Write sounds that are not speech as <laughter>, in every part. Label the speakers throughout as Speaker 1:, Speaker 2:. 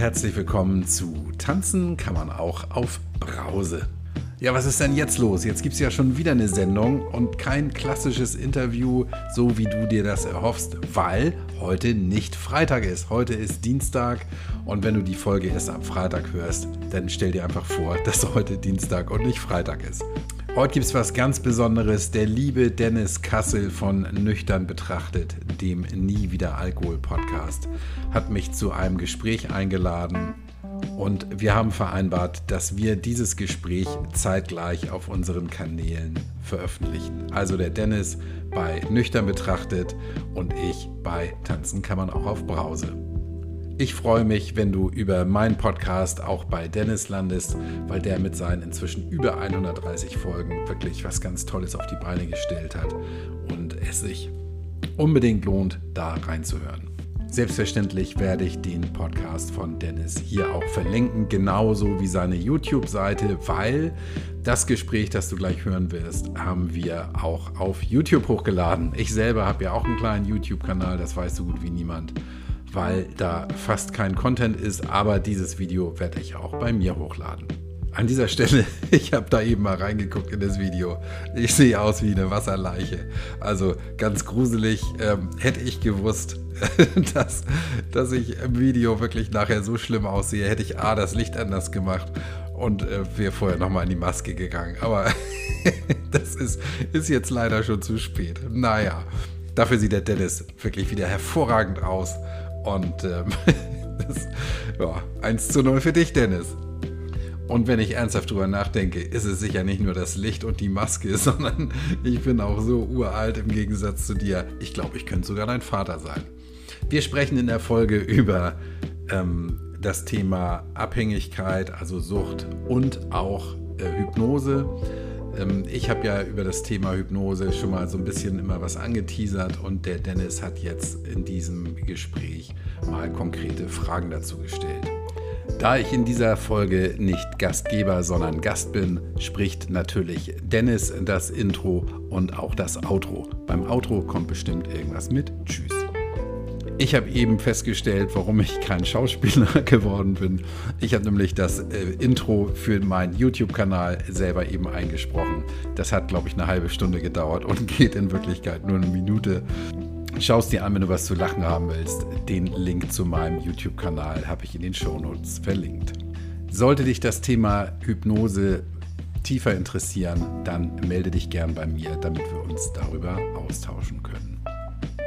Speaker 1: herzlich willkommen zu Tanzen kann man auch auf Brause. Ja, was ist denn jetzt los? Jetzt gibt es ja schon wieder eine Sendung und kein klassisches Interview, so wie du dir das erhoffst, weil heute nicht Freitag ist. Heute ist Dienstag und wenn du die Folge erst am Freitag hörst, dann stell dir einfach vor, dass heute Dienstag und nicht Freitag ist. Heute gibt es was ganz Besonderes. Der liebe Dennis Kassel von Nüchtern betrachtet, dem Nie wieder Alkohol Podcast, hat mich zu einem Gespräch eingeladen und wir haben vereinbart, dass wir dieses Gespräch zeitgleich auf unseren Kanälen veröffentlichen. Also der Dennis bei Nüchtern betrachtet und ich bei Tanzen kann man auch auf Brause. Ich freue mich, wenn du über meinen Podcast auch bei Dennis landest, weil der mit seinen inzwischen über 130 Folgen wirklich was ganz Tolles auf die Beine gestellt hat und es sich unbedingt lohnt, da reinzuhören. Selbstverständlich werde ich den Podcast von Dennis hier auch verlinken, genauso wie seine YouTube-Seite, weil das Gespräch, das du gleich hören wirst, haben wir auch auf YouTube hochgeladen. Ich selber habe ja auch einen kleinen YouTube-Kanal, das weiß so gut wie niemand weil da fast kein Content ist, aber dieses Video werde ich auch bei mir hochladen. An dieser Stelle, <laughs> ich habe da eben mal reingeguckt in das Video. Ich sehe aus wie eine Wasserleiche. Also ganz gruselig. Ähm, hätte ich gewusst, <laughs> dass, dass ich im Video wirklich nachher so schlimm aussehe, hätte ich A, das Licht anders gemacht und äh, wäre vorher nochmal in die Maske gegangen. Aber <laughs> das ist, ist jetzt leider schon zu spät. Naja, dafür sieht der Dennis wirklich wieder hervorragend aus. Und ähm, <laughs> das, ja, 1 zu 0 für dich, Dennis. Und wenn ich ernsthaft drüber nachdenke, ist es sicher nicht nur das Licht und die Maske, <laughs> sondern ich bin auch so uralt im Gegensatz zu dir. Ich glaube, ich könnte sogar dein Vater sein. Wir sprechen in der Folge über ähm, das Thema Abhängigkeit, also Sucht und auch äh, Hypnose. Ähm, ich habe ja über das Thema Hypnose schon mal so ein bisschen immer was angeteasert und der Dennis hat jetzt in diesem Gespräch mal konkrete Fragen dazu gestellt. Da ich in dieser Folge nicht Gastgeber, sondern Gast bin, spricht natürlich Dennis das Intro und auch das Outro. Beim Outro kommt bestimmt irgendwas mit. Tschüss. Ich habe eben festgestellt, warum ich kein Schauspieler <laughs> geworden bin. Ich habe nämlich das äh, Intro für meinen YouTube-Kanal selber eben eingesprochen. Das hat, glaube ich, eine halbe Stunde gedauert und <laughs> geht in Wirklichkeit nur eine Minute. Schau es dir an, wenn du was zu lachen haben willst. Den Link zu meinem YouTube-Kanal habe ich in den Shownotes verlinkt. Sollte dich das Thema Hypnose tiefer interessieren, dann melde dich gern bei mir, damit wir uns darüber austauschen können.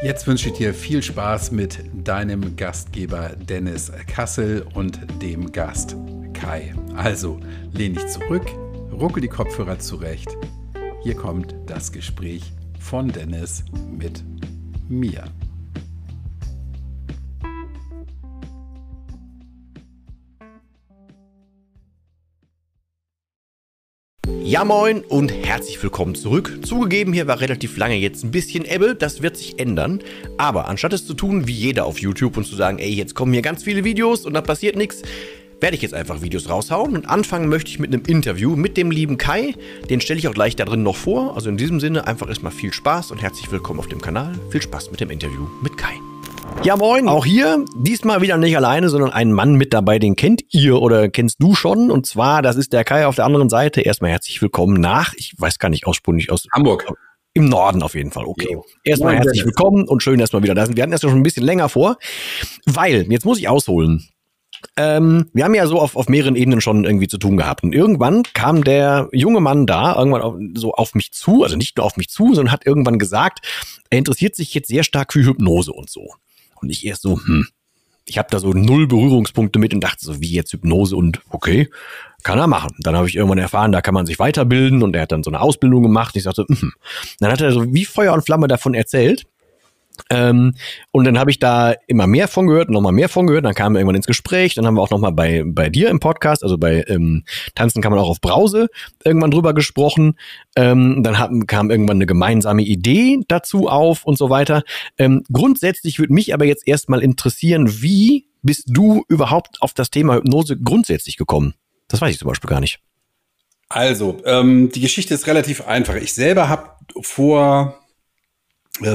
Speaker 1: Jetzt wünsche ich dir viel Spaß mit deinem Gastgeber Dennis Kassel und dem Gast Kai. Also lehn dich zurück, ruckel die Kopfhörer zurecht. Hier kommt das Gespräch von Dennis mit mir.
Speaker 2: Ja moin und herzlich willkommen zurück. Zugegeben, hier war relativ lange jetzt ein bisschen Ebbe, das wird sich ändern. Aber anstatt es zu tun wie jeder auf YouTube und zu sagen, ey, jetzt kommen hier ganz viele Videos und da passiert nichts, werde ich jetzt einfach Videos raushauen. Und anfangen möchte ich mit einem Interview mit dem lieben Kai. Den stelle ich auch gleich da drin noch vor. Also in diesem Sinne einfach erstmal viel Spaß und herzlich willkommen auf dem Kanal. Viel Spaß mit dem Interview mit Kai. Ja, moin. Auch hier, diesmal wieder nicht alleine, sondern ein Mann mit dabei, den kennt ihr oder kennst du schon. Und zwar, das ist der Kai auf der anderen Seite. Erstmal herzlich willkommen nach, ich weiß gar nicht aussprunglich aus
Speaker 1: Hamburg.
Speaker 2: Im Norden auf jeden Fall, okay.
Speaker 1: Jo.
Speaker 2: Erstmal
Speaker 1: Moin,
Speaker 2: herzlich willkommen und schön, dass wir wieder da sind. Wir hatten das ja schon ein bisschen länger vor, weil, jetzt muss ich ausholen. Ähm, wir haben ja so auf, auf mehreren Ebenen schon irgendwie zu tun gehabt. Und irgendwann kam der junge Mann da irgendwann auf, so auf mich zu, also nicht nur auf mich zu, sondern hat irgendwann gesagt, er interessiert sich jetzt sehr stark für Hypnose und so. Und ich erst so, hm, ich habe da so null Berührungspunkte mit und dachte so, wie jetzt Hypnose und okay, kann er machen. Dann habe ich irgendwann erfahren, da kann man sich weiterbilden und er hat dann so eine Ausbildung gemacht. Ich sagte, mhm. Dann hat er so wie Feuer und Flamme davon erzählt. Ähm, und dann habe ich da immer mehr von gehört, noch mal mehr von gehört. Dann kamen wir irgendwann ins Gespräch. Dann haben wir auch noch mal bei bei dir im Podcast, also bei ähm, Tanzen kann man auch auf Brause irgendwann drüber gesprochen. Ähm, dann haben, kam irgendwann eine gemeinsame Idee dazu auf und so weiter. Ähm, grundsätzlich würde mich aber jetzt erstmal interessieren, wie bist du überhaupt auf das Thema Hypnose grundsätzlich gekommen? Das weiß ich zum Beispiel gar nicht.
Speaker 1: Also, ähm, die Geschichte ist relativ einfach. Ich selber habe vor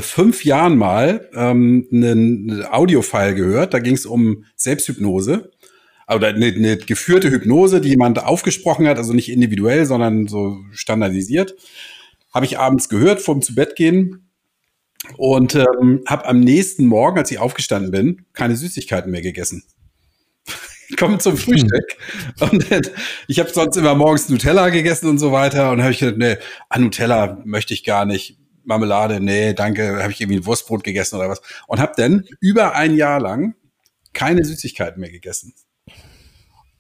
Speaker 1: fünf Jahren mal ähm, einen Audiofile gehört. Da ging es um Selbsthypnose. oder eine, eine geführte Hypnose, die jemand aufgesprochen hat, also nicht individuell, sondern so standardisiert. Habe ich abends gehört vorm zu Bett gehen und ähm, habe am nächsten Morgen, als ich aufgestanden bin, keine Süßigkeiten mehr gegessen. <laughs> Kommen zum Frühstück. Hm. Und dann, ich habe sonst immer morgens Nutella gegessen und so weiter. Und habe ich gedacht, nee, ah, Nutella möchte ich gar nicht. Marmelade, nee, danke, habe ich irgendwie ein Wurstbrot gegessen oder was. Und habe dann über ein Jahr lang keine Süßigkeiten mehr gegessen.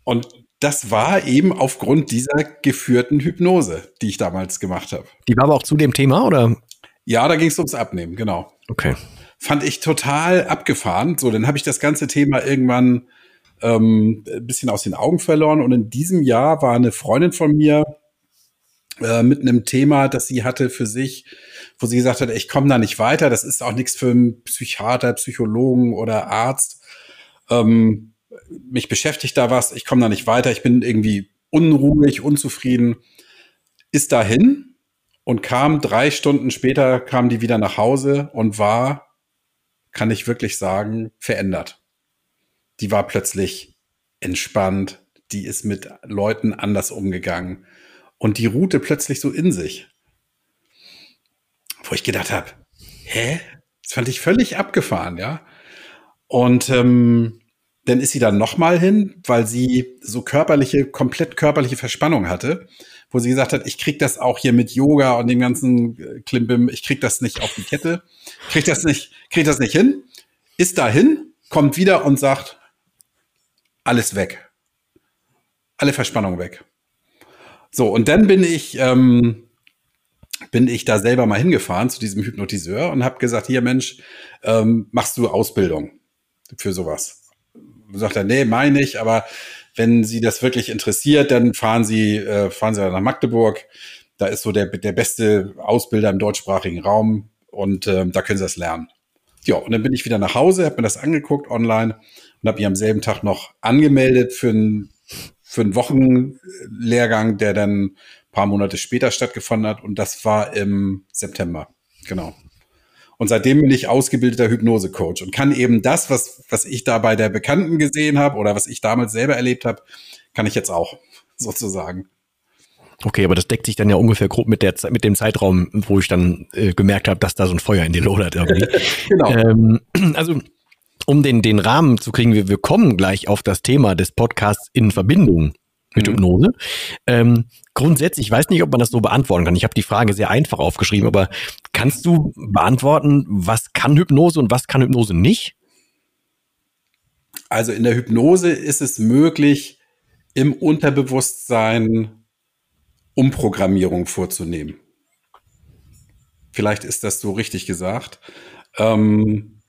Speaker 1: Und das war eben aufgrund dieser geführten Hypnose, die ich damals gemacht habe.
Speaker 2: Die war aber auch zu dem Thema, oder?
Speaker 1: Ja, da ging es ums Abnehmen, genau.
Speaker 2: Okay.
Speaker 1: Fand ich total abgefahren. So, dann habe ich das ganze Thema irgendwann ähm, ein bisschen aus den Augen verloren. Und in diesem Jahr war eine Freundin von mir äh, mit einem Thema, das sie hatte für sich, wo sie gesagt hat, ich komme da nicht weiter. Das ist auch nichts für einen Psychiater, Psychologen oder Arzt. Ähm, mich beschäftigt da was, ich komme da nicht weiter, ich bin irgendwie unruhig, unzufrieden, ist dahin und kam drei Stunden später, kam die wieder nach Hause und war, kann ich wirklich sagen, verändert. Die war plötzlich entspannt, die ist mit Leuten anders umgegangen und die ruhte plötzlich so in sich. Wo ich gedacht habe, hä? Das fand ich völlig abgefahren, ja. Und ähm, dann ist sie dann nochmal hin, weil sie so körperliche, komplett körperliche Verspannung hatte, wo sie gesagt hat, ich krieg das auch hier mit Yoga und dem ganzen äh, Klimbim, ich krieg das nicht auf die Kette, krieg das nicht, krieg das nicht hin, ist dahin, kommt wieder und sagt, alles weg. Alle Verspannung weg. So, und dann bin ich, ähm, bin ich da selber mal hingefahren zu diesem Hypnotiseur und habe gesagt, hier Mensch, ähm, machst du Ausbildung für sowas? sagt er, nee, meine ich, aber wenn Sie das wirklich interessiert, dann fahren Sie, äh, fahren Sie nach Magdeburg. Da ist so der, der beste Ausbilder im deutschsprachigen Raum und äh, da können Sie das lernen. Ja, und dann bin ich wieder nach Hause, habe mir das angeguckt online und habe mich am selben Tag noch angemeldet für einen für einen Wochenlehrgang, der dann paar Monate später stattgefunden hat und das war im September. Genau. Und seitdem bin ich ausgebildeter Hypnose-Coach und kann eben das, was, was ich da bei der Bekannten gesehen habe oder was ich damals selber erlebt habe, kann ich jetzt auch <laughs> sozusagen.
Speaker 2: Okay, aber das deckt sich dann ja ungefähr grob mit, der, mit dem Zeitraum, wo ich dann äh, gemerkt habe, dass da so ein Feuer in dir lodert <laughs> genau. Ähm, <clears throat> also, um den, den Rahmen zu kriegen, wir, wir kommen gleich auf das Thema des Podcasts in Verbindung mit mhm. Hypnose. Ähm, grundsätzlich, ich weiß nicht, ob man das so beantworten kann. Ich habe die Frage sehr einfach aufgeschrieben, aber kannst du beantworten, was kann Hypnose und was kann Hypnose nicht?
Speaker 1: Also in der Hypnose ist es möglich, im Unterbewusstsein Umprogrammierung vorzunehmen. Vielleicht ist das so richtig gesagt. Ähm,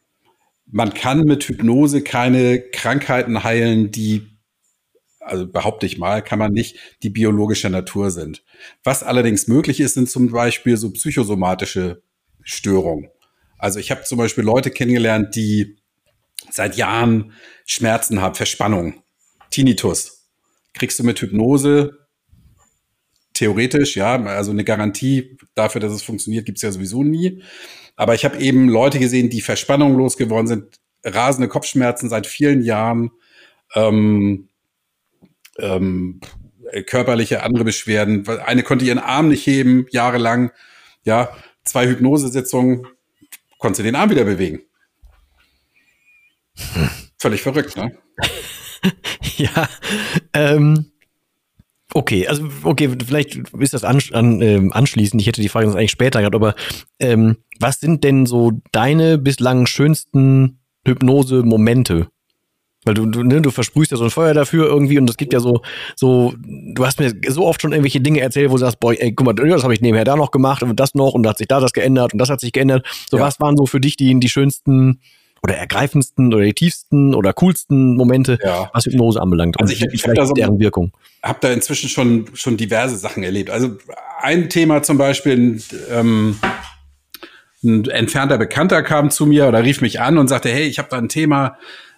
Speaker 1: man kann mit Hypnose keine Krankheiten heilen, die also behaupte ich mal, kann man nicht die biologische Natur sind. Was allerdings möglich ist, sind zum Beispiel so psychosomatische Störungen. Also ich habe zum Beispiel Leute kennengelernt, die seit Jahren Schmerzen haben, Verspannung, Tinnitus. Kriegst du mit Hypnose theoretisch, ja, also eine Garantie dafür, dass es funktioniert, gibt's ja sowieso nie. Aber ich habe eben Leute gesehen, die Verspannung losgeworden sind, rasende Kopfschmerzen seit vielen Jahren, ähm, ähm, körperliche andere Beschwerden. Eine konnte ihren Arm nicht heben, jahrelang. Ja, zwei Hypnosesitzungen, konnte den Arm wieder bewegen. Hm. Völlig verrückt, ne? <laughs>
Speaker 2: ja, ähm, okay, also okay, vielleicht ist das an, an, äh, anschließend. Ich hätte die Frage sonst eigentlich später gehabt, aber ähm, was sind denn so deine bislang schönsten Hypnose-Momente? Weil du, du, ne, du versprühst ja so ein Feuer dafür irgendwie und es gibt ja so, so, du hast mir so oft schon irgendwelche Dinge erzählt, wo du sagst, boah, ey, guck mal, das habe ich nebenher da noch gemacht und das noch und da hat sich da das geändert und das hat sich geändert. So, ja. was waren so für dich die, die schönsten oder ergreifendsten oder die tiefsten oder coolsten Momente, ja. was Hypnose anbelangt?
Speaker 1: Also ich, ich habe da so, deren Wirkung. Hab da inzwischen schon, schon diverse Sachen erlebt. Also ein Thema zum Beispiel, ähm, ein entfernter Bekannter kam zu mir oder rief mich an und sagte, hey, ich habe da ein Thema,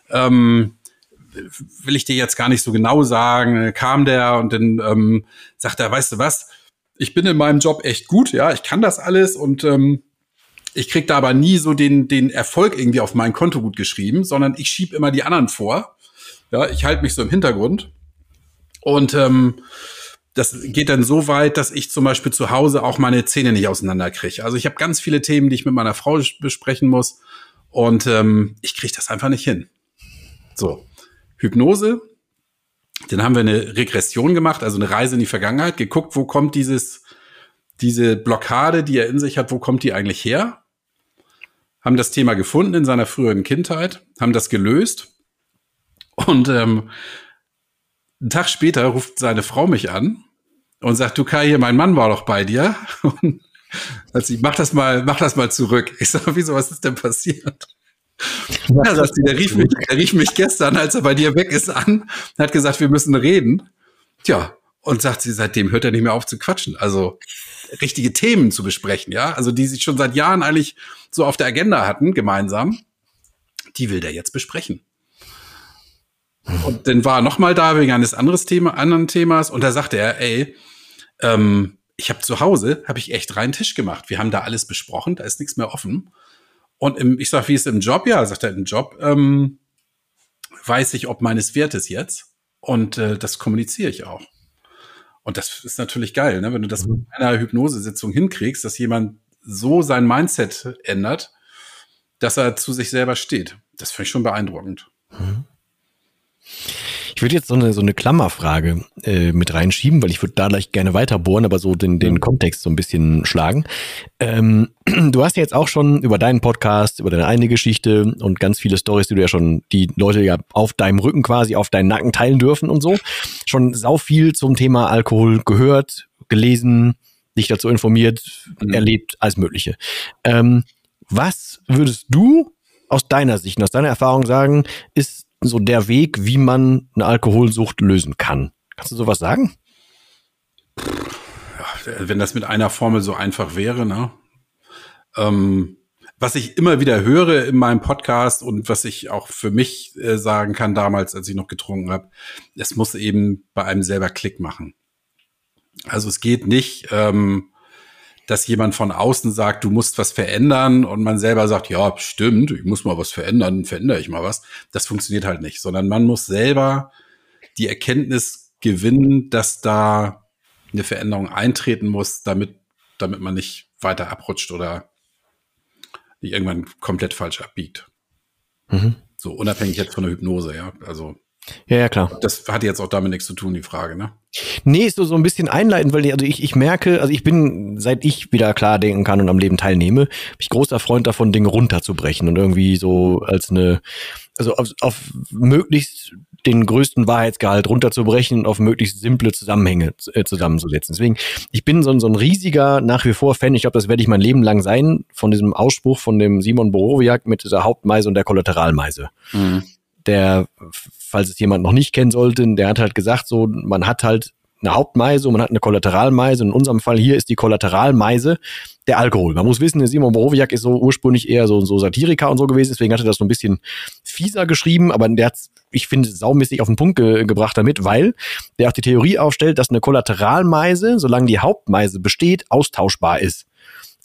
Speaker 1: ähm, will ich dir jetzt gar nicht so genau sagen. Kam der und dann ähm, sagt er, weißt du was, ich bin in meinem Job echt gut, ja, ich kann das alles und ähm, ich krieg da aber nie so den, den Erfolg irgendwie auf mein Konto gut geschrieben, sondern ich schieb immer die anderen vor. Ja, ich halte mich so im Hintergrund. Und ähm, das geht dann so weit, dass ich zum Beispiel zu Hause auch meine Zähne nicht auseinanderkriege. Also ich habe ganz viele Themen, die ich mit meiner Frau besprechen muss. Und ähm, ich kriege das einfach nicht hin. So, Hypnose. Dann haben wir eine Regression gemacht, also eine Reise in die Vergangenheit, geguckt, wo kommt dieses, diese Blockade, die er in sich hat, wo kommt die eigentlich her? Haben das Thema gefunden in seiner früheren Kindheit, haben das gelöst. Und ähm, einen Tag später ruft seine Frau mich an und sagt, du Kai, hier, mein Mann war doch bei dir. <laughs> Und also ich mach das mal, mach das mal zurück. Ich sage, wieso, was ist denn passiert? Ja, sagt sie, der rief mich, der rief mich gestern, als er bei dir weg ist, an, hat gesagt, wir müssen reden. Tja, und sagt sie, seitdem hört er nicht mehr auf zu quatschen. Also richtige Themen zu besprechen, ja, also die sich schon seit Jahren eigentlich so auf der Agenda hatten, gemeinsam, die will der jetzt besprechen. Und dann war er nochmal da wegen eines anderes Thema, anderen Themas und da sagte er, ey, ähm, ich habe zu Hause, habe ich echt reinen Tisch gemacht. Wir haben da alles besprochen, da ist nichts mehr offen. Und im, ich sag, wie ist im Job? Ja, sagt er, im Job ähm, weiß ich ob meines Wertes jetzt. Und äh, das kommuniziere ich auch. Und das ist natürlich geil, ne? wenn du das mhm. mit einer Hypnosesitzung hinkriegst, dass jemand so sein Mindset ändert, dass er zu sich selber steht. Das finde ich schon beeindruckend. Mhm.
Speaker 2: Ich würde jetzt so eine, so eine Klammerfrage äh, mit reinschieben, weil ich würde da gleich gerne weiter bohren, aber so den, den Kontext so ein bisschen schlagen. Ähm, <clears throat> du hast ja jetzt auch schon über deinen Podcast, über deine eigene Geschichte und ganz viele Stories, die du ja schon, die Leute ja auf deinem Rücken quasi, auf deinen Nacken teilen dürfen und so, schon sau viel zum Thema Alkohol gehört, gelesen, dich dazu informiert, mhm. erlebt, alles Mögliche. Ähm, was würdest du aus deiner Sicht, aus deiner Erfahrung sagen, ist so der Weg, wie man eine Alkoholsucht lösen kann. Kannst du sowas sagen?
Speaker 1: Wenn das mit einer Formel so einfach wäre, ne? Ähm, was ich immer wieder höre in meinem Podcast und was ich auch für mich äh, sagen kann damals, als ich noch getrunken habe, es muss eben bei einem selber Klick machen. Also es geht nicht, ähm, dass jemand von außen sagt, du musst was verändern und man selber sagt, ja, stimmt, ich muss mal was verändern, verändere ich mal was. Das funktioniert halt nicht, sondern man muss selber die Erkenntnis gewinnen, dass da eine Veränderung eintreten muss, damit, damit man nicht weiter abrutscht oder irgendwann komplett falsch abbiegt. Mhm. So unabhängig jetzt von der Hypnose, ja. Also
Speaker 2: ja, ja, klar.
Speaker 1: Das hat jetzt auch damit nichts zu tun, die Frage, ne?
Speaker 2: Nee, ist so, so ein bisschen einleitend, weil also ich, ich merke, also ich bin, seit ich wieder klar denken kann und am Leben teilnehme, bin ich großer Freund davon, Dinge runterzubrechen und irgendwie so als eine, also auf, auf möglichst den größten Wahrheitsgehalt runterzubrechen und auf möglichst simple Zusammenhänge äh, zusammenzusetzen. Deswegen, ich bin so, so ein riesiger, nach wie vor Fan, ich glaube, das werde ich mein Leben lang sein, von diesem Ausspruch von dem Simon Borowiak mit dieser Hauptmeise und der Kollateralmeise. Mhm der, falls es jemand noch nicht kennen sollte, der hat halt gesagt, so, man hat halt eine Hauptmeise und man hat eine Kollateralmeise. Und in unserem Fall hier ist die Kollateralmeise der Alkohol. Man muss wissen, Simon Borowiak ist so ursprünglich eher so, so Satiriker und so gewesen, deswegen hat er das so ein bisschen fieser geschrieben, aber der hat, ich finde, saumäßig auf den Punkt ge gebracht damit, weil der auch die Theorie aufstellt, dass eine Kollateralmeise, solange die Hauptmeise besteht, austauschbar ist.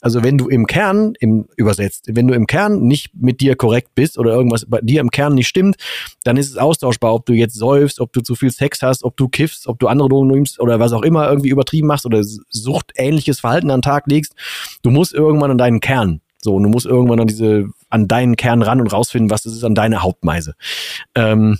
Speaker 2: Also wenn du im Kern, im übersetzt, wenn du im Kern nicht mit dir korrekt bist oder irgendwas bei dir im Kern nicht stimmt, dann ist es austauschbar, ob du jetzt säufst, ob du zu viel Sex hast, ob du kiffst, ob du andere Drogen nimmst oder was auch immer irgendwie übertrieben machst oder suchtähnliches Verhalten an den Tag legst. Du musst irgendwann an deinen Kern. So, und du musst irgendwann an diese, an deinen Kern ran und rausfinden, was das ist an deiner Hauptmeise. Ähm,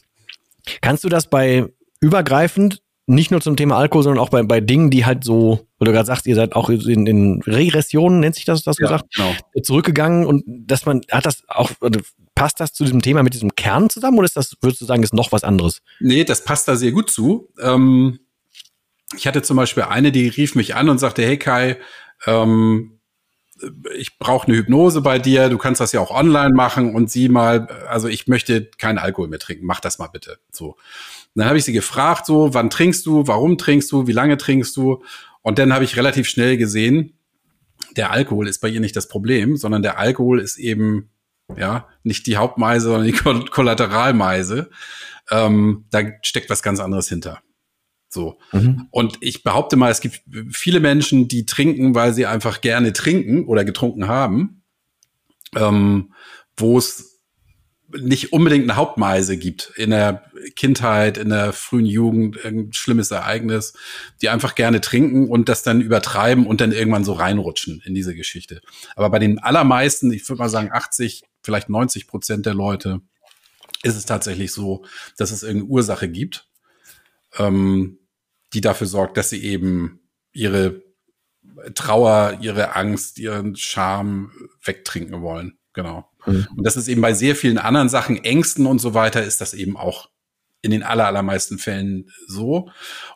Speaker 2: kannst du das bei übergreifend nicht nur zum Thema Alkohol, sondern auch bei, bei Dingen, die halt so, weil du gerade sagst, ihr seid auch in, in Regressionen, nennt sich das, das ja, gesagt, genau. zurückgegangen und dass man, hat das auch, passt das zu diesem Thema mit diesem Kern zusammen oder ist das, würdest du sagen, ist noch was anderes?
Speaker 1: Nee, das passt da sehr gut zu. Ähm, ich hatte zum Beispiel eine, die rief mich an und sagte, hey Kai, ähm, ich brauche eine Hypnose bei dir, du kannst das ja auch online machen und sie mal, also ich möchte keinen Alkohol mehr trinken, mach das mal bitte. So dann habe ich sie gefragt, so, wann trinkst du, warum trinkst du, wie lange trinkst du? Und dann habe ich relativ schnell gesehen, der Alkohol ist bei ihr nicht das Problem, sondern der Alkohol ist eben, ja, nicht die Hauptmeise, sondern die Kollateralmeise. Ähm, da steckt was ganz anderes hinter. So. Mhm. Und ich behaupte mal, es gibt viele Menschen, die trinken, weil sie einfach gerne trinken oder getrunken haben, ähm, wo es nicht unbedingt eine Hauptmeise gibt in der Kindheit, in der frühen Jugend, irgendein schlimmes Ereignis, die einfach gerne trinken und das dann übertreiben und dann irgendwann so reinrutschen in diese Geschichte. Aber bei den allermeisten, ich würde mal sagen 80, vielleicht 90 Prozent der Leute, ist es tatsächlich so, dass es irgendeine Ursache gibt, ähm, die dafür sorgt, dass sie eben ihre Trauer, ihre Angst, ihren Charme wegtrinken wollen. Genau. Mhm. Und das ist eben bei sehr vielen anderen Sachen, Ängsten und so weiter, ist das eben auch in den aller, allermeisten Fällen so.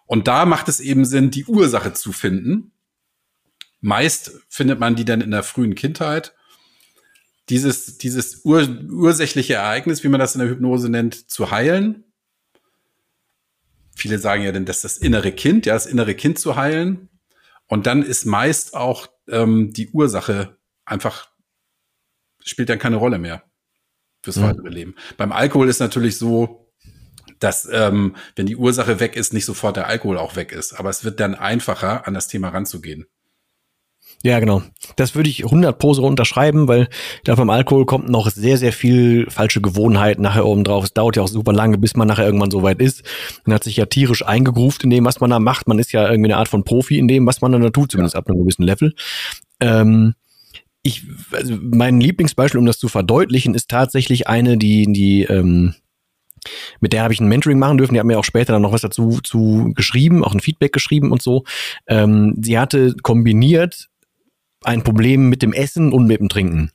Speaker 1: Und da macht es eben Sinn, die Ursache zu finden. Meist findet man die dann in der frühen Kindheit. Dieses, dieses ur, ursächliche Ereignis, wie man das in der Hypnose nennt, zu heilen. Viele sagen ja dann, dass das innere Kind, ja, das innere Kind zu heilen. Und dann ist meist auch ähm, die Ursache einfach, spielt dann keine Rolle mehr fürs mhm. weitere Leben. Beim Alkohol ist natürlich so, dass ähm, wenn die Ursache weg ist, nicht sofort der Alkohol auch weg ist. Aber es wird dann einfacher, an das Thema ranzugehen.
Speaker 2: Ja, genau. Das würde ich 100 Pro so unterschreiben, weil da beim Alkohol kommt noch sehr, sehr viel falsche Gewohnheit nachher oben drauf. Es dauert ja auch super lange, bis man nachher irgendwann so weit ist. Man hat sich ja tierisch eingegruft in dem, was man da macht. Man ist ja irgendwie eine Art von Profi in dem, was man da tut, zumindest ja. ab einem gewissen Level. Ähm, ich, also mein Lieblingsbeispiel, um das zu verdeutlichen, ist tatsächlich eine, die, die, ähm, mit der habe ich ein Mentoring machen dürfen. Die hat mir auch später dann noch was dazu zu geschrieben, auch ein Feedback geschrieben und so. Ähm, sie hatte kombiniert ein Problem mit dem Essen und mit dem Trinken.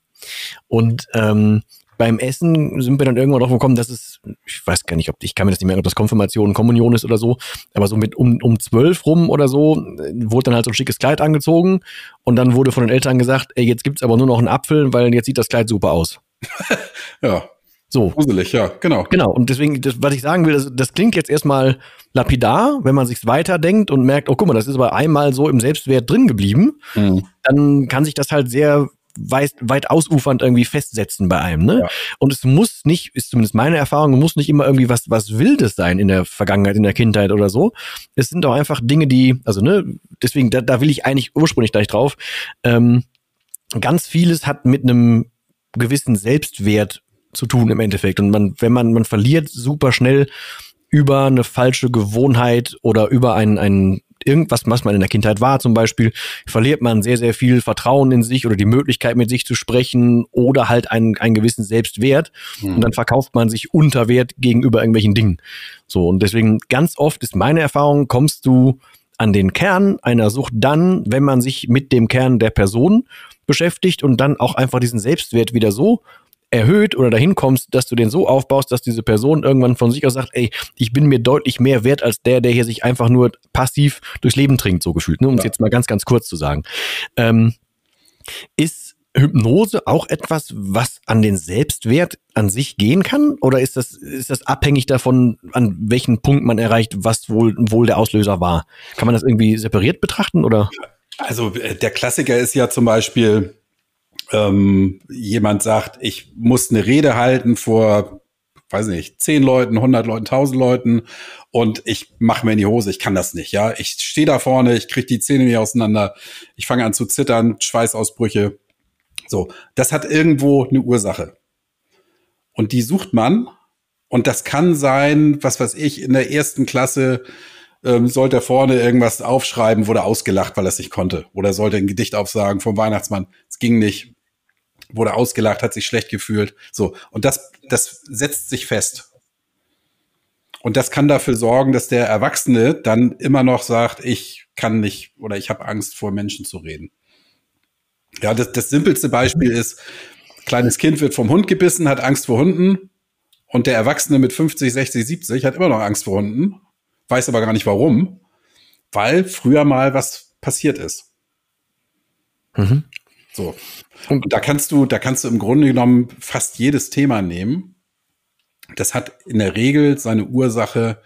Speaker 2: Und ähm, beim Essen sind wir dann irgendwann drauf gekommen, dass es, ich weiß gar nicht, ob ich kann mir das nicht mehr, ob das Konfirmation, Kommunion ist oder so, aber so mit um, um zwölf rum oder so, wurde dann halt so ein schickes Kleid angezogen und dann wurde von den Eltern gesagt, ey, jetzt gibt's aber nur noch einen Apfel, weil jetzt sieht das Kleid super aus. <laughs>
Speaker 1: ja. So. Gruselig, ja, genau.
Speaker 2: Genau. Und deswegen, das, was ich sagen will, das, das klingt jetzt erstmal lapidar, wenn man sich weiterdenkt und merkt, oh, guck mal, das ist aber einmal so im Selbstwert drin geblieben, mhm. dann kann sich das halt sehr weit, weit ausufernd irgendwie festsetzen bei einem. Ne? Ja. Und es muss nicht, ist zumindest meine Erfahrung, muss nicht immer irgendwie was, was Wildes sein in der Vergangenheit, in der Kindheit oder so. Es sind doch einfach Dinge, die, also ne, deswegen, da, da will ich eigentlich ursprünglich gleich drauf. Ähm, ganz vieles hat mit einem gewissen Selbstwert zu tun im Endeffekt. Und man, wenn man, man verliert super schnell über eine falsche Gewohnheit oder über ein, ein irgendwas, was man in der Kindheit war zum Beispiel, verliert man sehr, sehr viel Vertrauen in sich oder die Möglichkeit, mit sich zu sprechen oder halt einen, einen gewissen Selbstwert. Mhm. Und dann verkauft man sich unter Wert gegenüber irgendwelchen Dingen. So, und deswegen ganz oft ist meine Erfahrung, kommst du an den Kern einer Sucht dann, wenn man sich mit dem Kern der Person beschäftigt und dann auch einfach diesen Selbstwert wieder so erhöht oder dahin kommst, dass du den so aufbaust, dass diese Person irgendwann von sich aus sagt, ey, ich bin mir deutlich mehr wert als der, der hier sich einfach nur passiv durchs Leben trinkt, so gefühlt, ne? um es jetzt mal ganz, ganz kurz zu sagen. Ähm, ist Hypnose auch etwas, was an den Selbstwert an sich gehen kann? Oder ist das, ist das abhängig davon, an welchen Punkt man erreicht, was wohl, wohl der Auslöser war? Kann man das irgendwie separiert betrachten oder?
Speaker 1: Also äh, der Klassiker ist ja zum Beispiel, ähm, jemand sagt, ich muss eine Rede halten vor, weiß nicht, zehn Leuten, hundert Leuten, tausend Leuten und ich mache mir in die Hose, ich kann das nicht, ja. Ich stehe da vorne, ich kriege die Zähne nicht auseinander, ich fange an zu zittern, Schweißausbrüche. So, das hat irgendwo eine Ursache. Und die sucht man. Und das kann sein, was weiß ich, in der ersten Klasse ähm, sollte er vorne irgendwas aufschreiben, wurde ausgelacht, weil er es nicht konnte. Oder sollte ein Gedicht aufsagen vom Weihnachtsmann. Es ging nicht wurde ausgelacht, hat sich schlecht gefühlt. So. Und das, das setzt sich fest. Und das kann dafür sorgen, dass der Erwachsene dann immer noch sagt, ich kann nicht oder ich habe Angst vor Menschen zu reden. Ja, das, das simpelste Beispiel ist, kleines Kind wird vom Hund gebissen, hat Angst vor Hunden und der Erwachsene mit 50, 60, 70 hat immer noch Angst vor Hunden, weiß aber gar nicht warum, weil früher mal was passiert ist. Mhm. So. Und da kannst du, da kannst du im Grunde genommen fast jedes Thema nehmen. Das hat in der Regel seine Ursache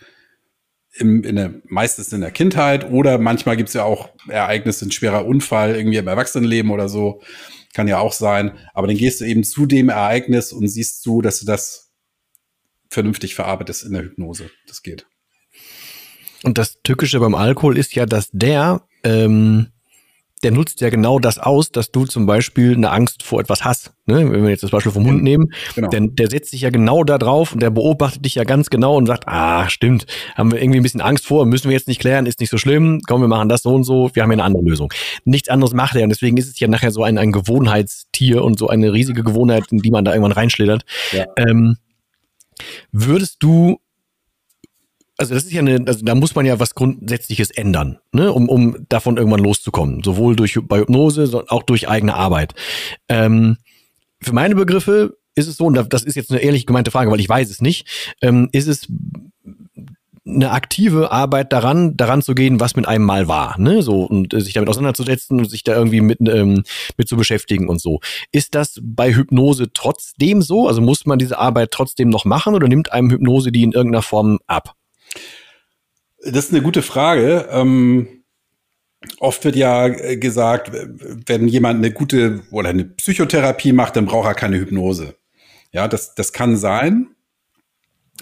Speaker 1: im, in der, meistens in der Kindheit oder manchmal gibt es ja auch Ereignisse, ein schwerer Unfall irgendwie im Erwachsenenleben oder so. Kann ja auch sein. Aber dann gehst du eben zu dem Ereignis und siehst zu, dass du das vernünftig verarbeitest in der Hypnose. Das geht.
Speaker 2: Und das Tückische beim Alkohol ist ja, dass der ähm, der nutzt ja genau das aus, dass du zum Beispiel eine Angst vor etwas hast. Ne? Wenn wir jetzt das Beispiel vom Hund nehmen, genau. denn der setzt sich ja genau da drauf und der beobachtet dich ja ganz genau und sagt, ah, stimmt, haben wir irgendwie ein bisschen Angst vor, müssen wir jetzt nicht klären, ist nicht so schlimm, komm, wir machen das so und so, wir haben ja eine andere Lösung. Nichts anderes macht er und deswegen ist es ja nachher so ein, ein Gewohnheitstier und so eine riesige Gewohnheit, in die man da irgendwann reinschlittert. Ja. Ähm, würdest du also das ist ja eine, also da muss man ja was Grundsätzliches ändern, ne, um, um davon irgendwann loszukommen. Sowohl durch bei Hypnose, sondern auch durch eigene Arbeit. Ähm, für meine Begriffe ist es so, und das ist jetzt eine ehrlich gemeinte Frage, weil ich weiß es nicht, ähm, ist es eine aktive Arbeit daran, daran zu gehen, was mit einem mal war, ne, so und äh, sich damit auseinanderzusetzen und sich da irgendwie mit ähm, mit zu beschäftigen und so. Ist das bei Hypnose trotzdem so? Also muss man diese Arbeit trotzdem noch machen oder nimmt einem Hypnose die in irgendeiner Form ab?
Speaker 1: Das ist eine gute Frage. Ähm, oft wird ja gesagt, wenn jemand eine gute oder eine Psychotherapie macht, dann braucht er keine Hypnose. Ja, das, das kann sein.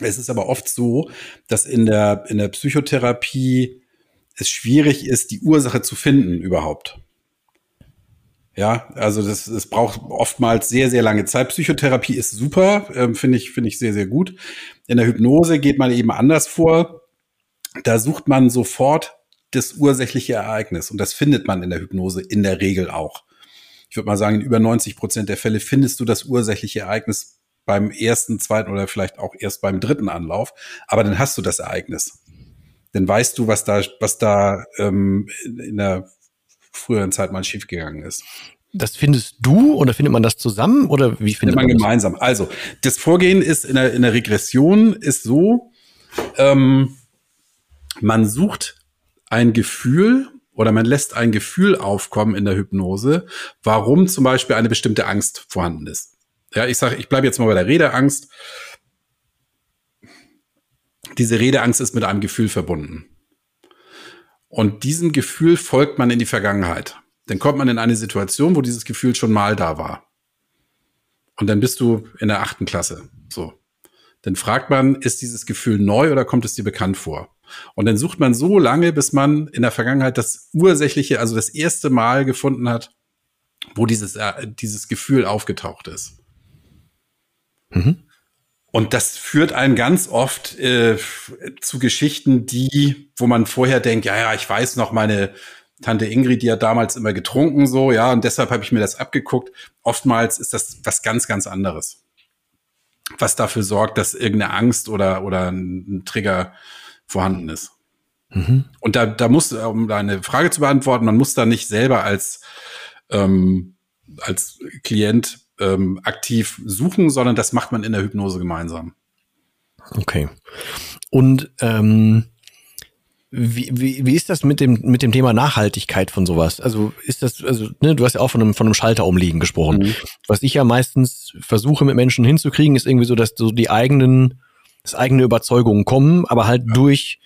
Speaker 1: Es ist aber oft so, dass in der, in der Psychotherapie es schwierig ist, die Ursache zu finden überhaupt. Ja, also das, das braucht oftmals sehr, sehr lange Zeit. Psychotherapie ist super, äh, finde ich, finde ich sehr, sehr gut. In der Hypnose geht man eben anders vor da sucht man sofort das ursächliche Ereignis und das findet man in der Hypnose in der Regel auch. Ich würde mal sagen, in über 90 Prozent der Fälle findest du das ursächliche Ereignis beim ersten, zweiten oder vielleicht auch erst beim dritten Anlauf, aber dann hast du das Ereignis. Dann weißt du, was da, was da ähm, in der früheren Zeit mal schiefgegangen ist.
Speaker 2: Das findest du oder findet man das zusammen oder wie findet man, man
Speaker 1: gemeinsam? Also das Vorgehen ist in der, in der Regression ist so, ähm, man sucht ein Gefühl oder man lässt ein Gefühl aufkommen in der Hypnose, warum zum Beispiel eine bestimmte Angst vorhanden ist. Ja, ich sage, ich bleibe jetzt mal bei der Redeangst. Diese Redeangst ist mit einem Gefühl verbunden. Und diesem Gefühl folgt man in die Vergangenheit. Dann kommt man in eine Situation, wo dieses Gefühl schon mal da war. Und dann bist du in der achten Klasse. So. Dann fragt man, ist dieses Gefühl neu oder kommt es dir bekannt vor? Und dann sucht man so lange, bis man in der Vergangenheit das ursächliche, also das erste Mal gefunden hat, wo dieses, äh, dieses Gefühl aufgetaucht ist. Mhm. Und das führt einen ganz oft äh, zu Geschichten, die, wo man vorher denkt, ja, ja, ich weiß noch, meine Tante Ingrid, die hat damals immer getrunken, so, ja, und deshalb habe ich mir das abgeguckt. Oftmals ist das was ganz, ganz anderes. Was dafür sorgt, dass irgendeine Angst oder, oder ein Trigger vorhanden ist. Mhm. Und da, da muss, um deine Frage zu beantworten, man muss da nicht selber als, ähm, als Klient ähm, aktiv suchen, sondern das macht man in der Hypnose gemeinsam.
Speaker 2: Okay. Und ähm, wie, wie, wie ist das mit dem, mit dem Thema Nachhaltigkeit von sowas? Also ist das, also, ne, du hast ja auch von einem, von einem Schalter umliegen gesprochen. Mhm. Was ich ja meistens versuche mit Menschen hinzukriegen, ist irgendwie so, dass so die eigenen dass eigene Überzeugungen kommen, aber halt ja. durch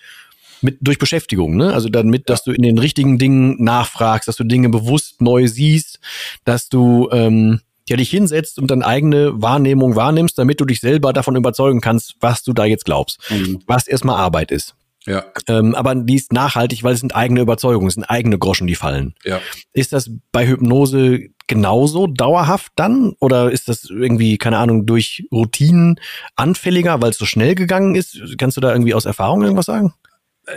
Speaker 2: mit durch Beschäftigung, ne? Also damit, dass du in den richtigen Dingen nachfragst, dass du Dinge bewusst neu siehst, dass du ähm, ja dich hinsetzt und dann eigene Wahrnehmung wahrnimmst, damit du dich selber davon überzeugen kannst, was du da jetzt glaubst, mhm. was erstmal Arbeit ist. Ja. Ähm, aber die ist nachhaltig, weil es sind eigene Überzeugungen, es sind eigene Groschen, die fallen. Ja. Ist das bei Hypnose genauso dauerhaft dann? Oder ist das irgendwie, keine Ahnung, durch Routinen anfälliger, weil es so schnell gegangen ist? Kannst du da irgendwie aus Erfahrung irgendwas sagen?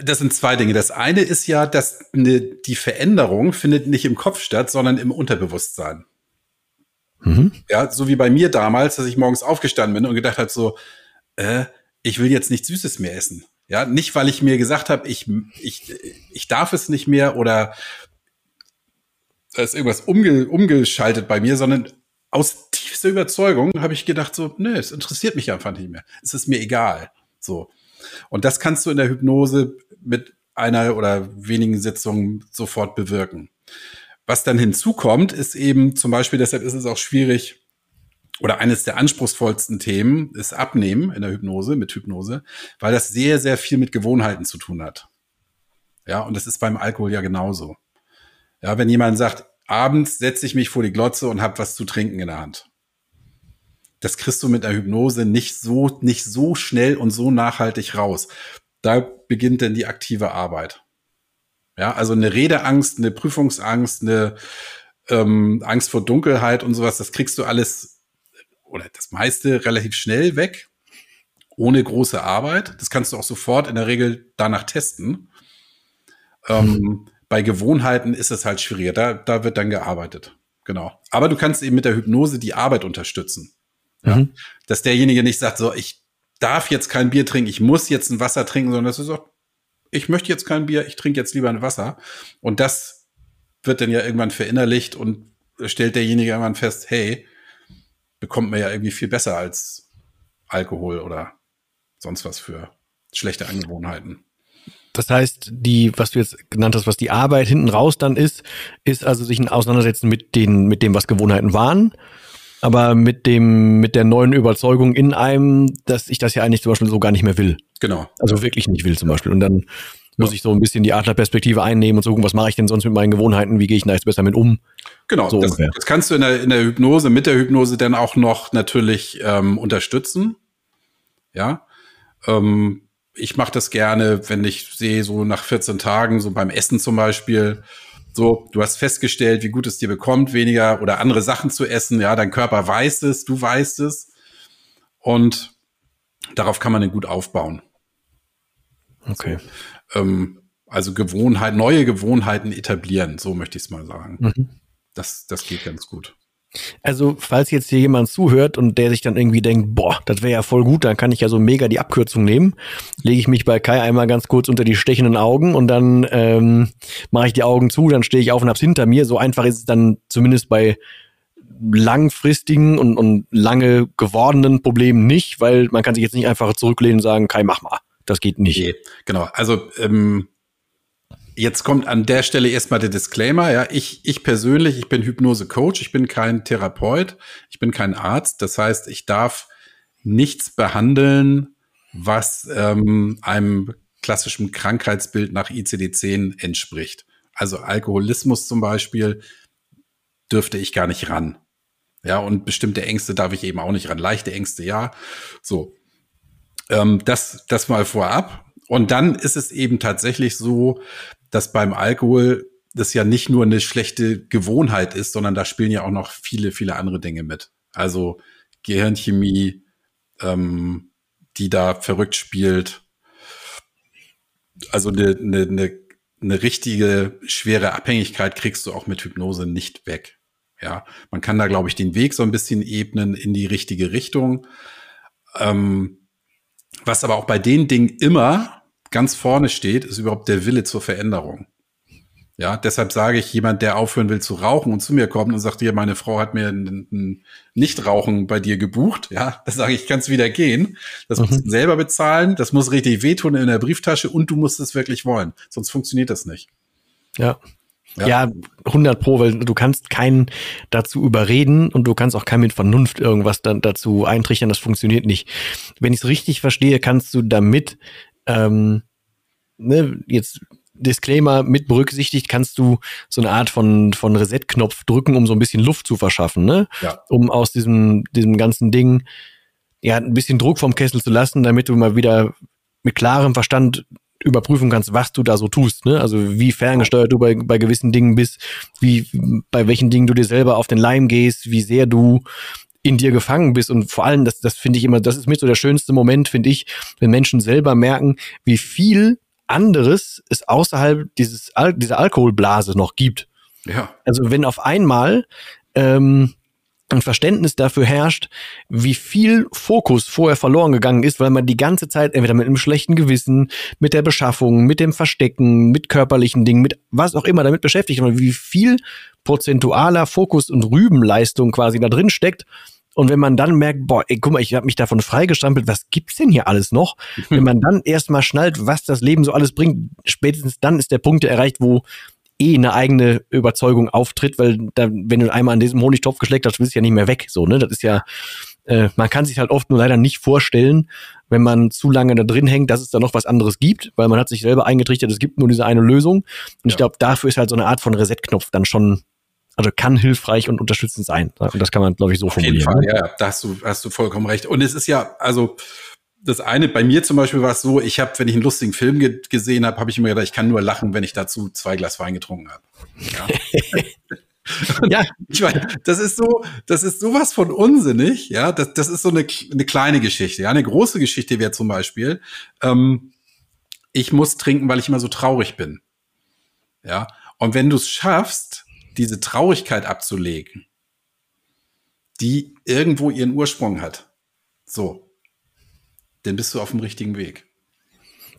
Speaker 1: Das sind zwei Dinge. Das eine ist ja, dass eine, die Veränderung findet nicht im Kopf statt, sondern im Unterbewusstsein. Mhm. Ja, so wie bei mir damals, dass ich morgens aufgestanden bin und gedacht habe so, äh, ich will jetzt nichts Süßes mehr essen. Ja, nicht weil ich mir gesagt habe, ich, ich, ich darf es nicht mehr oder da ist irgendwas umge, umgeschaltet bei mir, sondern aus tiefster Überzeugung habe ich gedacht so, nö, es interessiert mich einfach nicht mehr. Es ist mir egal. So. Und das kannst du in der Hypnose mit einer oder wenigen Sitzungen sofort bewirken. Was dann hinzukommt, ist eben zum Beispiel, deshalb ist es auch schwierig, oder eines der anspruchsvollsten Themen ist Abnehmen in der Hypnose, mit Hypnose, weil das sehr, sehr viel mit Gewohnheiten zu tun hat. Ja, und das ist beim Alkohol ja genauso. Ja, wenn jemand sagt, abends setze ich mich vor die Glotze und habe was zu trinken in der Hand. Das kriegst du mit der Hypnose nicht so, nicht so schnell und so nachhaltig raus. Da beginnt dann die aktive Arbeit. Ja, also eine Redeangst, eine Prüfungsangst, eine ähm, Angst vor Dunkelheit und sowas, das kriegst du alles oder das meiste relativ schnell weg, ohne große Arbeit. Das kannst du auch sofort in der Regel danach testen. Ähm, bei Gewohnheiten ist es halt schwieriger. Da, da wird dann gearbeitet. Genau. Aber du kannst eben mit der Hypnose die Arbeit unterstützen. Ja. Mhm. Dass derjenige nicht sagt, so, ich darf jetzt kein Bier trinken, ich muss jetzt ein Wasser trinken, sondern dass du so, ich möchte jetzt kein Bier, ich trinke jetzt lieber ein Wasser. Und das wird dann ja irgendwann verinnerlicht und stellt derjenige irgendwann fest, hey, bekommt man ja irgendwie viel besser als Alkohol oder sonst was für schlechte Angewohnheiten.
Speaker 2: Das heißt, die, was du jetzt genannt hast, was die Arbeit hinten raus dann ist, ist also sich ein Auseinandersetzen mit den, mit dem, was Gewohnheiten waren, aber mit dem, mit der neuen Überzeugung in einem, dass ich das ja eigentlich zum Beispiel so gar nicht mehr will.
Speaker 1: Genau.
Speaker 2: Also wirklich nicht will zum Beispiel. Und dann muss ich so ein bisschen die Adlerperspektive einnehmen und so gucken, was mache ich denn sonst mit meinen Gewohnheiten, wie gehe ich da jetzt besser mit um?
Speaker 1: Genau, so das, das, kannst du in der, in der Hypnose, mit der Hypnose dann auch noch natürlich ähm, unterstützen. Ja. Ähm, ich mache das gerne, wenn ich sehe, so nach 14 Tagen, so beim Essen zum Beispiel, so, du hast festgestellt, wie gut es dir bekommt, weniger oder andere Sachen zu essen. Ja, dein Körper weiß es, du weißt es. Und darauf kann man dann gut aufbauen.
Speaker 2: Okay.
Speaker 1: So, ähm, also Gewohnheit, neue Gewohnheiten etablieren, so möchte ich es mal sagen. Mhm. Das, das geht ganz gut.
Speaker 2: Also, falls jetzt hier jemand zuhört und der sich dann irgendwie denkt, boah, das wäre ja voll gut, dann kann ich ja so mega die Abkürzung nehmen. Lege ich mich bei Kai einmal ganz kurz unter die stechenden Augen und dann ähm, mache ich die Augen zu, dann stehe ich auf und hab's hinter mir. So einfach ist es dann zumindest bei langfristigen und, und lange gewordenen Problemen nicht, weil man kann sich jetzt nicht einfach zurücklehnen und sagen, Kai, mach mal. Das geht nicht. Nee,
Speaker 1: genau. Also ähm, Jetzt kommt an der Stelle erstmal der Disclaimer. Ja, ich, ich persönlich, ich bin Hypnose-Coach, ich bin kein Therapeut, ich bin kein Arzt. Das heißt, ich darf nichts behandeln, was ähm, einem klassischen Krankheitsbild nach ICD-10 entspricht. Also Alkoholismus zum Beispiel dürfte ich gar nicht ran. Ja, und bestimmte Ängste darf ich eben auch nicht ran. Leichte Ängste, ja. So. Ähm, das, das mal vorab. Und dann ist es eben tatsächlich so, dass beim Alkohol das ja nicht nur eine schlechte Gewohnheit ist, sondern da spielen ja auch noch viele, viele andere Dinge mit. Also Gehirnchemie, ähm, die da verrückt spielt. Also eine, eine, eine, eine richtige schwere Abhängigkeit kriegst du auch mit Hypnose nicht weg. Ja, man kann da, glaube ich, den Weg so ein bisschen ebnen in die richtige Richtung. Ähm, was aber auch bei den Dingen immer ganz vorne steht, ist überhaupt der Wille zur Veränderung. Ja, deshalb sage ich, jemand, der aufhören will zu rauchen und zu mir kommt und sagt, hier, meine Frau hat mir ein, ein Nichtrauchen bei dir gebucht, ja, das sage ich, kannst wieder gehen. Das mhm. musst du selber bezahlen, das muss richtig wehtun in der Brieftasche und du musst es wirklich wollen. Sonst funktioniert das nicht.
Speaker 2: Ja. Ja. ja, 100 pro, weil du kannst keinen dazu überreden und du kannst auch keinen mit Vernunft irgendwas dann dazu eintrichtern, das funktioniert nicht. Wenn ich es richtig verstehe, kannst du damit ähm, ne, jetzt Disclaimer mit berücksichtigt, kannst du so eine Art von, von Reset-Knopf drücken, um so ein bisschen Luft zu verschaffen, ne?
Speaker 1: Ja.
Speaker 2: Um aus diesem, diesem ganzen Ding ja ein bisschen Druck vom Kessel zu lassen, damit du mal wieder mit klarem Verstand überprüfen kannst, was du da so tust, ne? Also wie ferngesteuert du bei, bei gewissen Dingen bist, wie bei welchen Dingen du dir selber auf den Leim gehst, wie sehr du in dir gefangen bist. Und vor allem, das, das finde ich immer, das ist mit so der schönste Moment, finde ich, wenn Menschen selber merken, wie viel anderes es außerhalb dieses, dieser Alkoholblase noch gibt.
Speaker 1: Ja.
Speaker 2: Also wenn auf einmal ähm, ein Verständnis dafür herrscht, wie viel Fokus vorher verloren gegangen ist, weil man die ganze Zeit entweder mit einem schlechten Gewissen, mit der Beschaffung, mit dem Verstecken, mit körperlichen Dingen, mit was auch immer damit beschäftigt war, wie viel prozentualer Fokus und Rübenleistung quasi da drin steckt und wenn man dann merkt, boah, ey, guck mal, ich habe mich davon freigestampelt, was gibt's denn hier alles noch? <laughs> wenn man dann erstmal schnallt, was das Leben so alles bringt, spätestens dann ist der Punkt erreicht, wo eh eine eigene Überzeugung auftritt, weil da, wenn du einmal an diesem Honigtopf geschleckt hast, bist du ja nicht mehr weg. So, ne? Das ist ja, äh, man kann sich halt oft nur leider nicht vorstellen, wenn man zu lange da drin hängt, dass es da noch was anderes gibt, weil man hat sich selber eingetrichtert, es gibt nur diese eine Lösung. Und ja. ich glaube, dafür ist halt so eine Art von Reset-Knopf dann schon also kann hilfreich und unterstützend sein. Und das kann man, glaube ich, so Auf formulieren. Jeden
Speaker 1: Fall, ja, da hast du, hast du vollkommen recht. Und es ist ja, also das eine, bei mir zum Beispiel war es so, ich habe, wenn ich einen lustigen Film ge gesehen habe, habe ich immer gedacht, ich kann nur lachen, wenn ich dazu zwei Glas Wein getrunken habe. Ja. <laughs> ja. Ich meine, das ist so, das ist sowas von unsinnig, ja. Das, das ist so eine, eine kleine Geschichte. Ja, eine große Geschichte wäre zum Beispiel, ähm, ich muss trinken, weil ich immer so traurig bin. Ja. Und wenn du es schaffst, diese Traurigkeit abzulegen, die irgendwo ihren Ursprung hat, so, dann bist du auf dem richtigen Weg.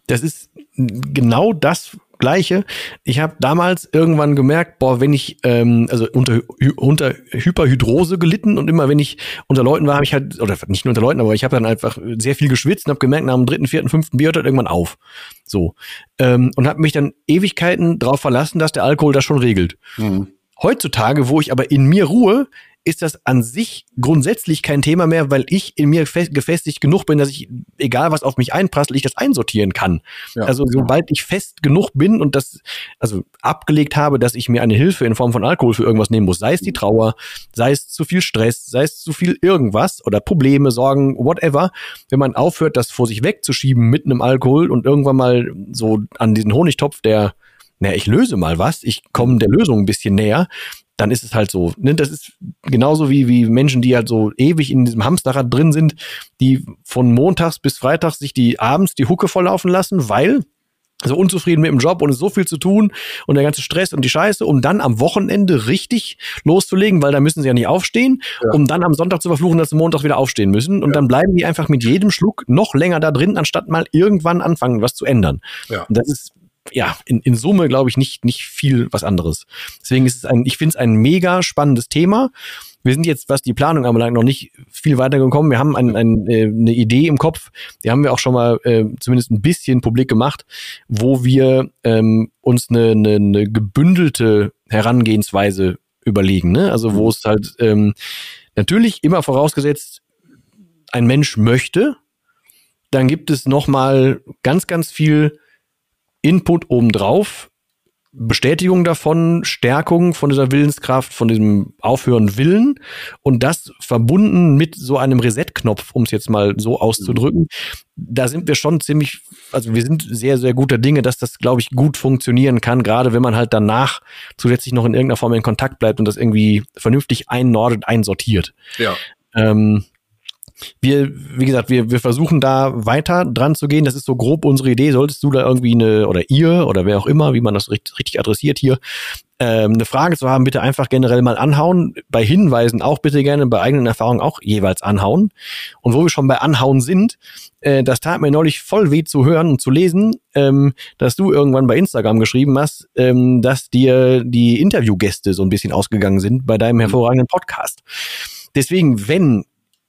Speaker 2: Das ist genau das Gleiche. Ich habe damals irgendwann gemerkt, boah, wenn ich ähm, also unter, unter Hyperhydrose gelitten und immer wenn ich unter Leuten war, habe ich halt oder nicht nur unter Leuten, aber ich habe dann einfach sehr viel geschwitzt und habe gemerkt, nach dem dritten, vierten, fünften Bier hört das irgendwann auf. So ähm, und habe mich dann Ewigkeiten darauf verlassen, dass der Alkohol das schon regelt. Mhm. Heutzutage, wo ich aber in mir ruhe, ist das an sich grundsätzlich kein Thema mehr, weil ich in mir gefestigt genug bin, dass ich, egal was auf mich einprasselt, ich das einsortieren kann. Ja, also sobald ich fest genug bin und das, also abgelegt habe, dass ich mir eine Hilfe in Form von Alkohol für irgendwas nehmen muss, sei es die Trauer, sei es zu viel Stress, sei es zu viel irgendwas oder Probleme, Sorgen, whatever, wenn man aufhört, das vor sich wegzuschieben mit einem Alkohol und irgendwann mal so an diesen Honigtopf, der naja, ich löse mal was, ich komme der Lösung ein bisschen näher, dann ist es halt so. Ne? Das ist genauso wie, wie Menschen, die halt so ewig in diesem Hamsterrad drin sind, die von montags bis freitags sich die abends die Hucke volllaufen lassen, weil so unzufrieden mit dem Job und es so viel zu tun und der ganze Stress und die Scheiße, um dann am Wochenende richtig loszulegen, weil da müssen sie ja nicht aufstehen, ja. um dann am Sonntag zu verfluchen, dass sie Montag wieder aufstehen müssen. Und ja. dann bleiben die einfach mit jedem Schluck noch länger da drin, anstatt mal irgendwann anfangen, was zu ändern. Ja. Und das ist ja, in, in Summe glaube ich nicht, nicht viel was anderes. Deswegen ist es ein, ich finde es ein mega spannendes Thema. Wir sind jetzt, was die Planung anbelangt, noch nicht viel weiter gekommen. Wir haben ein, ein, äh, eine Idee im Kopf, die haben wir auch schon mal äh, zumindest ein bisschen publik gemacht, wo wir ähm, uns eine, eine, eine gebündelte Herangehensweise überlegen. Ne? Also wo es halt ähm, natürlich immer vorausgesetzt, ein Mensch möchte, dann gibt es noch mal ganz, ganz viel Input obendrauf, Bestätigung davon, Stärkung von dieser Willenskraft, von diesem Aufhören Willen und das verbunden mit so einem Reset-Knopf, um es jetzt mal so auszudrücken. Da sind wir schon ziemlich, also wir sind sehr, sehr guter Dinge, dass das, glaube ich, gut funktionieren kann, gerade wenn man halt danach zusätzlich noch in irgendeiner Form in Kontakt bleibt und das irgendwie vernünftig einnordet, einsortiert.
Speaker 1: Ja.
Speaker 2: Ähm, wir, wie gesagt, wir, wir versuchen da weiter dran zu gehen. Das ist so grob unsere Idee. Solltest du da irgendwie eine, oder ihr, oder wer auch immer, wie man das richtig, richtig adressiert hier, ähm, eine Frage zu haben, bitte einfach generell mal anhauen. Bei Hinweisen auch bitte gerne, bei eigenen Erfahrungen auch jeweils anhauen. Und wo wir schon bei Anhauen sind, äh, das tat mir neulich voll weh zu hören und zu lesen, ähm, dass du irgendwann bei Instagram geschrieben hast, ähm, dass dir die Interviewgäste so ein bisschen ausgegangen sind bei deinem mhm. hervorragenden Podcast. Deswegen, wenn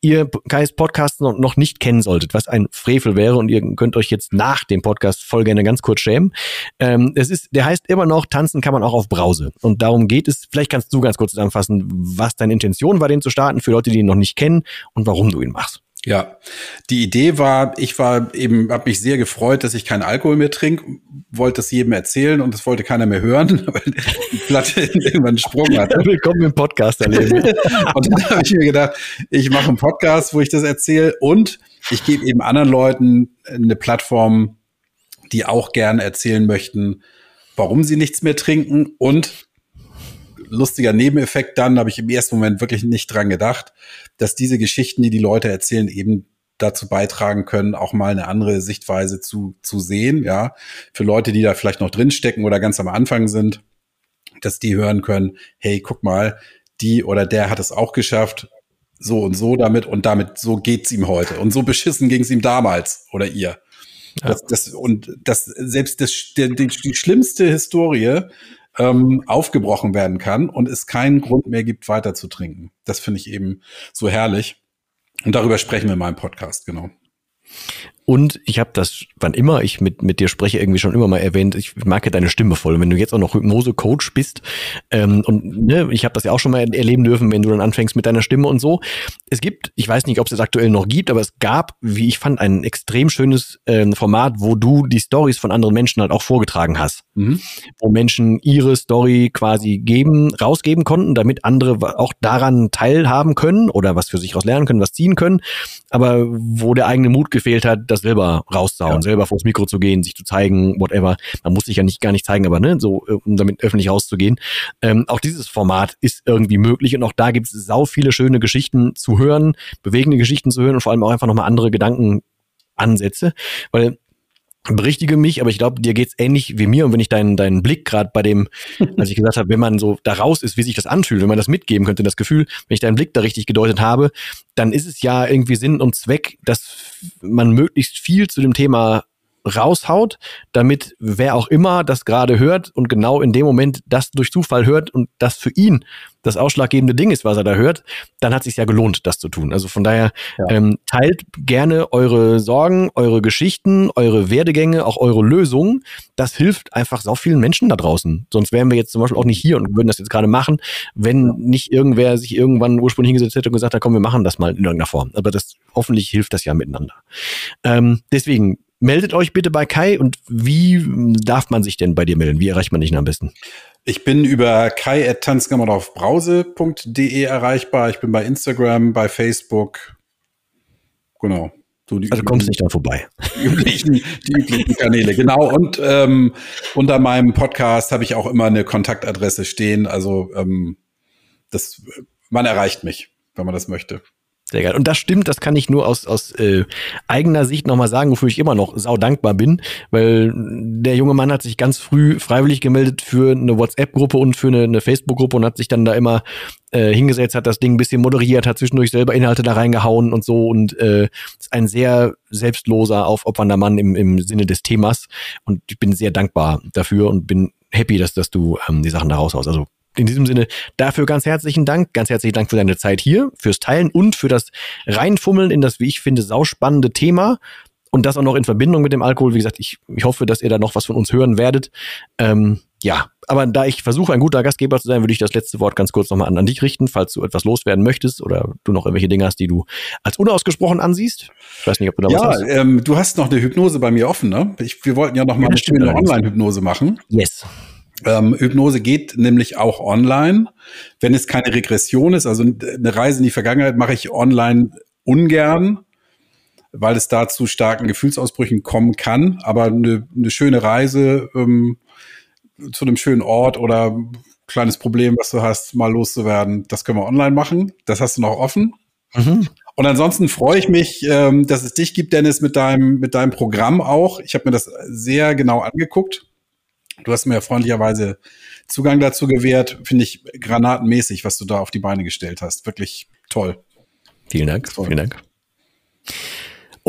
Speaker 2: ihr Kais Podcast noch, noch nicht kennen solltet, was ein Frevel wäre und ihr könnt euch jetzt nach dem Podcast voll gerne ganz kurz schämen. Ähm, es ist, der heißt immer noch, tanzen kann man auch auf Brause. Und darum geht es. Vielleicht kannst du ganz kurz zusammenfassen, was deine Intention war, den zu starten, für Leute, die ihn noch nicht kennen und warum du ihn machst.
Speaker 1: Ja, die Idee war, ich war eben, habe mich sehr gefreut, dass ich keinen Alkohol mehr trinke, wollte das jedem erzählen und das wollte keiner mehr hören, <laughs> weil die Platte <laughs> irgendwann einen Sprung hatte. <laughs>
Speaker 2: Willkommen im Podcast erleben.
Speaker 1: und dann habe ich mir gedacht, ich mache einen Podcast, wo ich das erzähle und ich gebe eben anderen Leuten eine Plattform, die auch gerne erzählen möchten, warum sie nichts mehr trinken und lustiger Nebeneffekt dann, habe ich im ersten Moment wirklich nicht dran gedacht, dass diese Geschichten, die die Leute erzählen, eben dazu beitragen können, auch mal eine andere Sichtweise zu, zu sehen, ja. Für Leute, die da vielleicht noch drinstecken oder ganz am Anfang sind, dass die hören können, hey, guck mal, die oder der hat es auch geschafft, so und so damit und damit, so geht's ihm heute. Und so beschissen ging's ihm damals oder ihr. Ja. Das, das, und das, selbst das, die, die schlimmste Historie ähm, aufgebrochen werden kann und es keinen Grund mehr gibt, weiter zu trinken. Das finde ich eben so herrlich. Und darüber sprechen wir in meinem Podcast, genau.
Speaker 2: Und ich habe das, wann immer ich mit, mit dir spreche, irgendwie schon immer mal erwähnt, ich mag ja deine Stimme voll. wenn du jetzt auch noch Hypnose-Coach bist, ähm, und ne, ich habe das ja auch schon mal erleben dürfen, wenn du dann anfängst mit deiner Stimme und so. Es gibt, ich weiß nicht, ob es das aktuell noch gibt, aber es gab, wie ich fand, ein extrem schönes ähm, Format, wo du die Stories von anderen Menschen halt auch vorgetragen hast. Mhm. Wo Menschen ihre Story quasi geben, rausgeben konnten, damit andere auch daran teilhaben können oder was für sich raus lernen können, was ziehen können. Aber wo der eigene Mut gefehlt hat, das selber raussauen, ja. selber vors Mikro zu gehen, sich zu zeigen, whatever. Man muss sich ja nicht gar nicht zeigen, aber ne, so um damit öffentlich rauszugehen. Ähm, auch dieses Format ist irgendwie möglich und auch da gibt es sau viele schöne Geschichten zu hören, bewegende Geschichten zu hören und vor allem auch einfach nochmal andere Gedankenansätze, weil berichtige mich, aber ich glaube, dir geht's ähnlich wie mir. Und wenn ich deinen, deinen Blick gerade bei dem, <laughs> als ich gesagt habe, wenn man so da raus ist, wie sich das anfühlt, wenn man das mitgeben könnte, das Gefühl, wenn ich deinen Blick da richtig gedeutet habe, dann ist es ja irgendwie Sinn und Zweck, dass man möglichst viel zu dem Thema raushaut, damit wer auch immer das gerade hört und genau in dem Moment das durch Zufall hört und das für ihn das ausschlaggebende Ding ist, was er da hört, dann hat es sich ja gelohnt, das zu tun. Also von daher ja. ähm, teilt gerne eure Sorgen, eure Geschichten, eure Werdegänge, auch eure Lösungen. Das hilft einfach so vielen Menschen da draußen. Sonst wären wir jetzt zum Beispiel auch nicht hier und würden das jetzt gerade machen, wenn nicht irgendwer sich irgendwann ursprünglich hingesetzt hätte und gesagt hat, komm, wir machen das mal in irgendeiner Form. Aber das hoffentlich hilft das ja miteinander. Ähm, deswegen meldet euch bitte bei Kai und wie darf man sich denn bei dir melden? Wie erreicht man dich denn am besten?
Speaker 1: Ich bin über kai.tanzkammeraufbrause.de erreichbar. Ich bin bei Instagram, bei Facebook. Genau.
Speaker 2: So also kommst nicht da vorbei. <laughs>
Speaker 1: Die üblichen, die üblichen Kanäle, genau. Und ähm, unter meinem Podcast habe ich auch immer eine Kontaktadresse stehen. Also ähm, das, man erreicht mich, wenn man das möchte.
Speaker 2: Sehr geil. Und das stimmt, das kann ich nur aus, aus äh, eigener Sicht nochmal sagen, wofür ich immer noch sau dankbar bin, weil der junge Mann hat sich ganz früh freiwillig gemeldet für eine WhatsApp-Gruppe und für eine, eine Facebook-Gruppe und hat sich dann da immer äh, hingesetzt, hat das Ding ein bisschen moderiert, hat zwischendurch selber Inhalte da reingehauen und so und äh, ist ein sehr selbstloser, aufopfernder Mann im, im Sinne des Themas und ich bin sehr dankbar dafür und bin happy, dass, dass du ähm, die Sachen da raushaust. Also in diesem Sinne dafür ganz herzlichen Dank. Ganz herzlichen Dank für deine Zeit hier, fürs Teilen und für das Reinfummeln in das, wie ich finde, sauspannende Thema. Und das auch noch in Verbindung mit dem Alkohol. Wie gesagt, ich, ich hoffe, dass ihr da noch was von uns hören werdet. Ähm, ja, aber da ich versuche, ein guter Gastgeber zu sein, würde ich das letzte Wort ganz kurz nochmal an, an dich richten, falls du etwas loswerden möchtest oder du noch irgendwelche Dinge hast, die du als unausgesprochen ansiehst. Ich weiß nicht, ob du da
Speaker 1: ja, was hast. Ja, ähm, du hast noch eine Hypnose bei mir offen, ne? Ich, wir wollten ja noch mal ja, eine schöne Online-Hypnose machen.
Speaker 2: Yes.
Speaker 1: Ähm, Hypnose geht nämlich auch online, wenn es keine Regression ist. Also eine Reise in die Vergangenheit mache ich online ungern, weil es da zu starken Gefühlsausbrüchen kommen kann. Aber eine, eine schöne Reise ähm, zu einem schönen Ort oder kleines Problem, was du hast, mal loszuwerden, das können wir online machen. Das hast du noch offen. Mhm. Und ansonsten freue ich mich, ähm, dass es dich gibt, Dennis, mit deinem, mit deinem Programm auch. Ich habe mir das sehr genau angeguckt. Du hast mir freundlicherweise Zugang dazu gewährt. Finde ich granatenmäßig, was du da auf die Beine gestellt hast. Wirklich toll.
Speaker 2: Vielen Dank. Toll. Vielen Dank.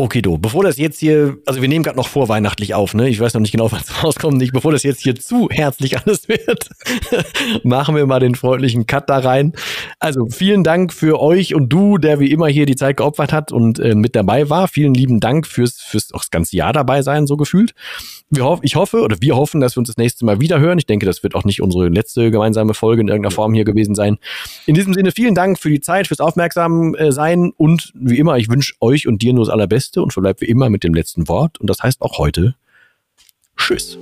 Speaker 2: Okay, du, bevor das jetzt hier, also wir nehmen gerade noch vorweihnachtlich auf, ne? Ich weiß noch nicht genau, <laughs> was rauskommt, nicht. Bevor das jetzt hier zu herzlich alles wird, <laughs> machen wir mal den freundlichen Cut da rein. Also vielen Dank für euch und du, der wie immer hier die Zeit geopfert hat und äh, mit dabei war. Vielen lieben Dank fürs, fürs auch das ganze Jahr dabei sein, so gefühlt. Wir hoff, ich hoffe oder wir hoffen, dass wir uns das nächste Mal wieder hören. Ich denke, das wird auch nicht unsere letzte gemeinsame Folge in irgendeiner Form hier gewesen sein. In diesem Sinne vielen Dank für die Zeit, fürs Aufmerksam äh, sein und wie immer, ich wünsche euch und dir nur das Allerbeste und verbleibt wie immer mit dem letzten Wort. Und das heißt auch heute Tschüss.